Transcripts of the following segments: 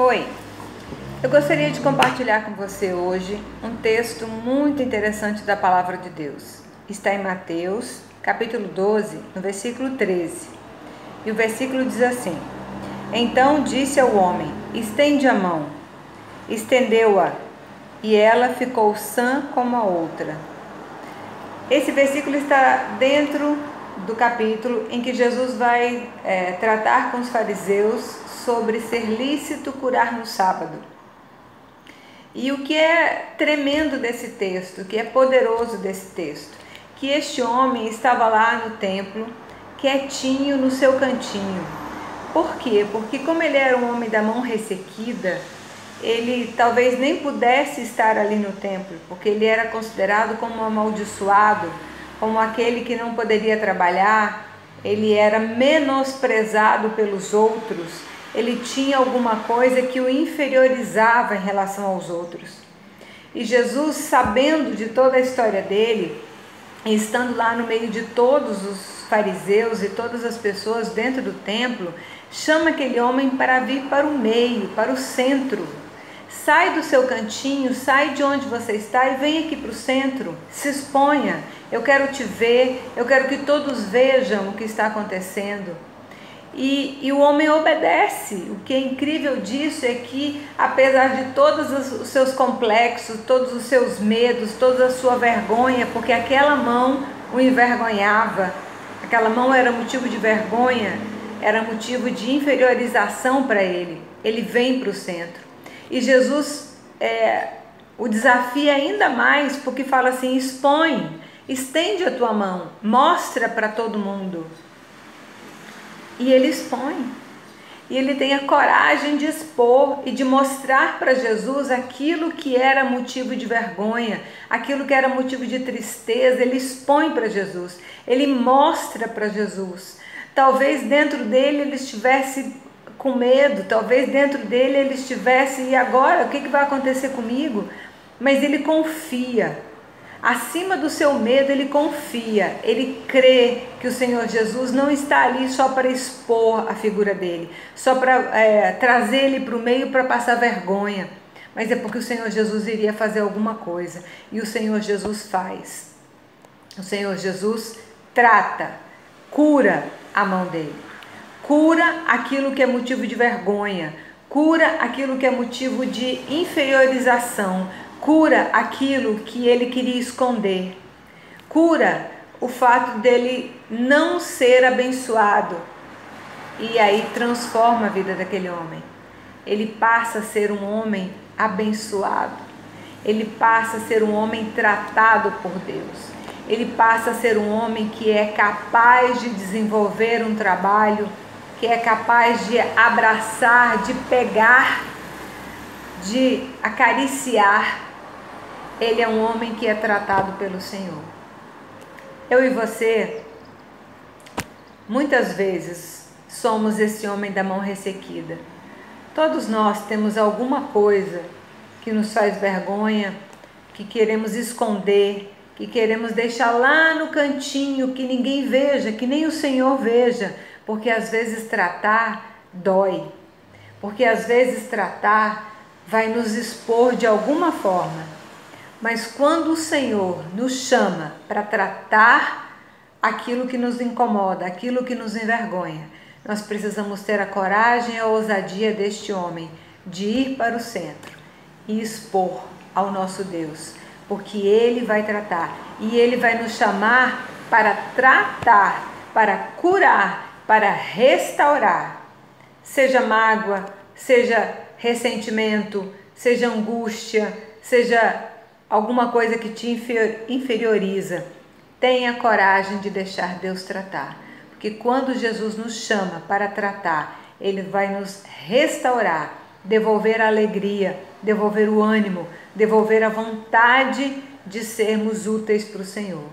Oi, eu gostaria de compartilhar com você hoje um texto muito interessante da Palavra de Deus. Está em Mateus, capítulo 12, no versículo 13. E o versículo diz assim: Então disse ao homem: Estende a mão. Estendeu-a, e ela ficou sã como a outra. Esse versículo está dentro do capítulo em que Jesus vai é, tratar com os fariseus sobre ser lícito curar no sábado. E o que é tremendo desse texto, o que é poderoso desse texto, que este homem estava lá no templo, quietinho no seu cantinho. Por quê? Porque como ele era um homem da mão ressequida, ele talvez nem pudesse estar ali no templo, porque ele era considerado como um amaldiçoado, como aquele que não poderia trabalhar, ele era menosprezado pelos outros, ele tinha alguma coisa que o inferiorizava em relação aos outros. E Jesus, sabendo de toda a história dele, estando lá no meio de todos os fariseus e todas as pessoas dentro do templo, chama aquele homem para vir para o meio, para o centro Sai do seu cantinho, sai de onde você está e vem aqui para o centro. Se exponha. Eu quero te ver, eu quero que todos vejam o que está acontecendo. E, e, o homem obedece. O que é incrível disso é que, apesar de todos os seus complexos, todos os seus medos, toda a sua vergonha, porque aquela mão o envergonhava, aquela mão era motivo de vergonha, era motivo de inferiorização para ele. Ele vem para o centro. E Jesus é, o desafia ainda mais porque fala assim: expõe, estende a tua mão, mostra para todo mundo. E ele expõe. E ele tem a coragem de expor e de mostrar para Jesus aquilo que era motivo de vergonha, aquilo que era motivo de tristeza. Ele expõe para Jesus, ele mostra para Jesus. Talvez dentro dele ele estivesse com medo, talvez dentro dele ele estivesse, e agora o que, que vai acontecer comigo? Mas ele confia. Acima do seu medo, ele confia, ele crê que o Senhor Jesus não está ali só para expor a figura dele, só para é, trazer ele para o meio para passar vergonha, mas é porque o Senhor Jesus iria fazer alguma coisa e o Senhor Jesus faz. O Senhor Jesus trata, cura a mão dele cura aquilo que é motivo de vergonha, cura aquilo que é motivo de inferiorização, cura aquilo que ele queria esconder, cura o fato dele não ser abençoado e aí transforma a vida daquele homem. Ele passa a ser um homem abençoado, ele passa a ser um homem tratado por Deus, ele passa a ser um homem que é capaz de desenvolver um trabalho que é capaz de abraçar, de pegar, de acariciar. Ele é um homem que é tratado pelo Senhor. Eu e você, muitas vezes, somos esse homem da mão ressequida. Todos nós temos alguma coisa que nos faz vergonha, que queremos esconder, que queremos deixar lá no cantinho, que ninguém veja, que nem o Senhor veja porque às vezes tratar dói, porque às vezes tratar vai nos expor de alguma forma. Mas quando o Senhor nos chama para tratar aquilo que nos incomoda, aquilo que nos envergonha, nós precisamos ter a coragem e a ousadia deste homem de ir para o centro e expor ao nosso Deus, porque ele vai tratar e ele vai nos chamar para tratar, para curar para restaurar, seja mágoa, seja ressentimento, seja angústia, seja alguma coisa que te inferioriza. Tenha coragem de deixar Deus tratar, porque quando Jesus nos chama para tratar, Ele vai nos restaurar, devolver a alegria, devolver o ânimo, devolver a vontade de sermos úteis para o Senhor.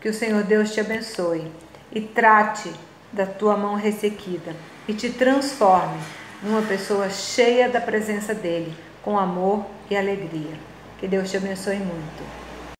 Que o Senhor Deus te abençoe e trate da tua mão ressequida e te transforme numa pessoa cheia da presença dele, com amor e alegria. Que Deus te abençoe muito.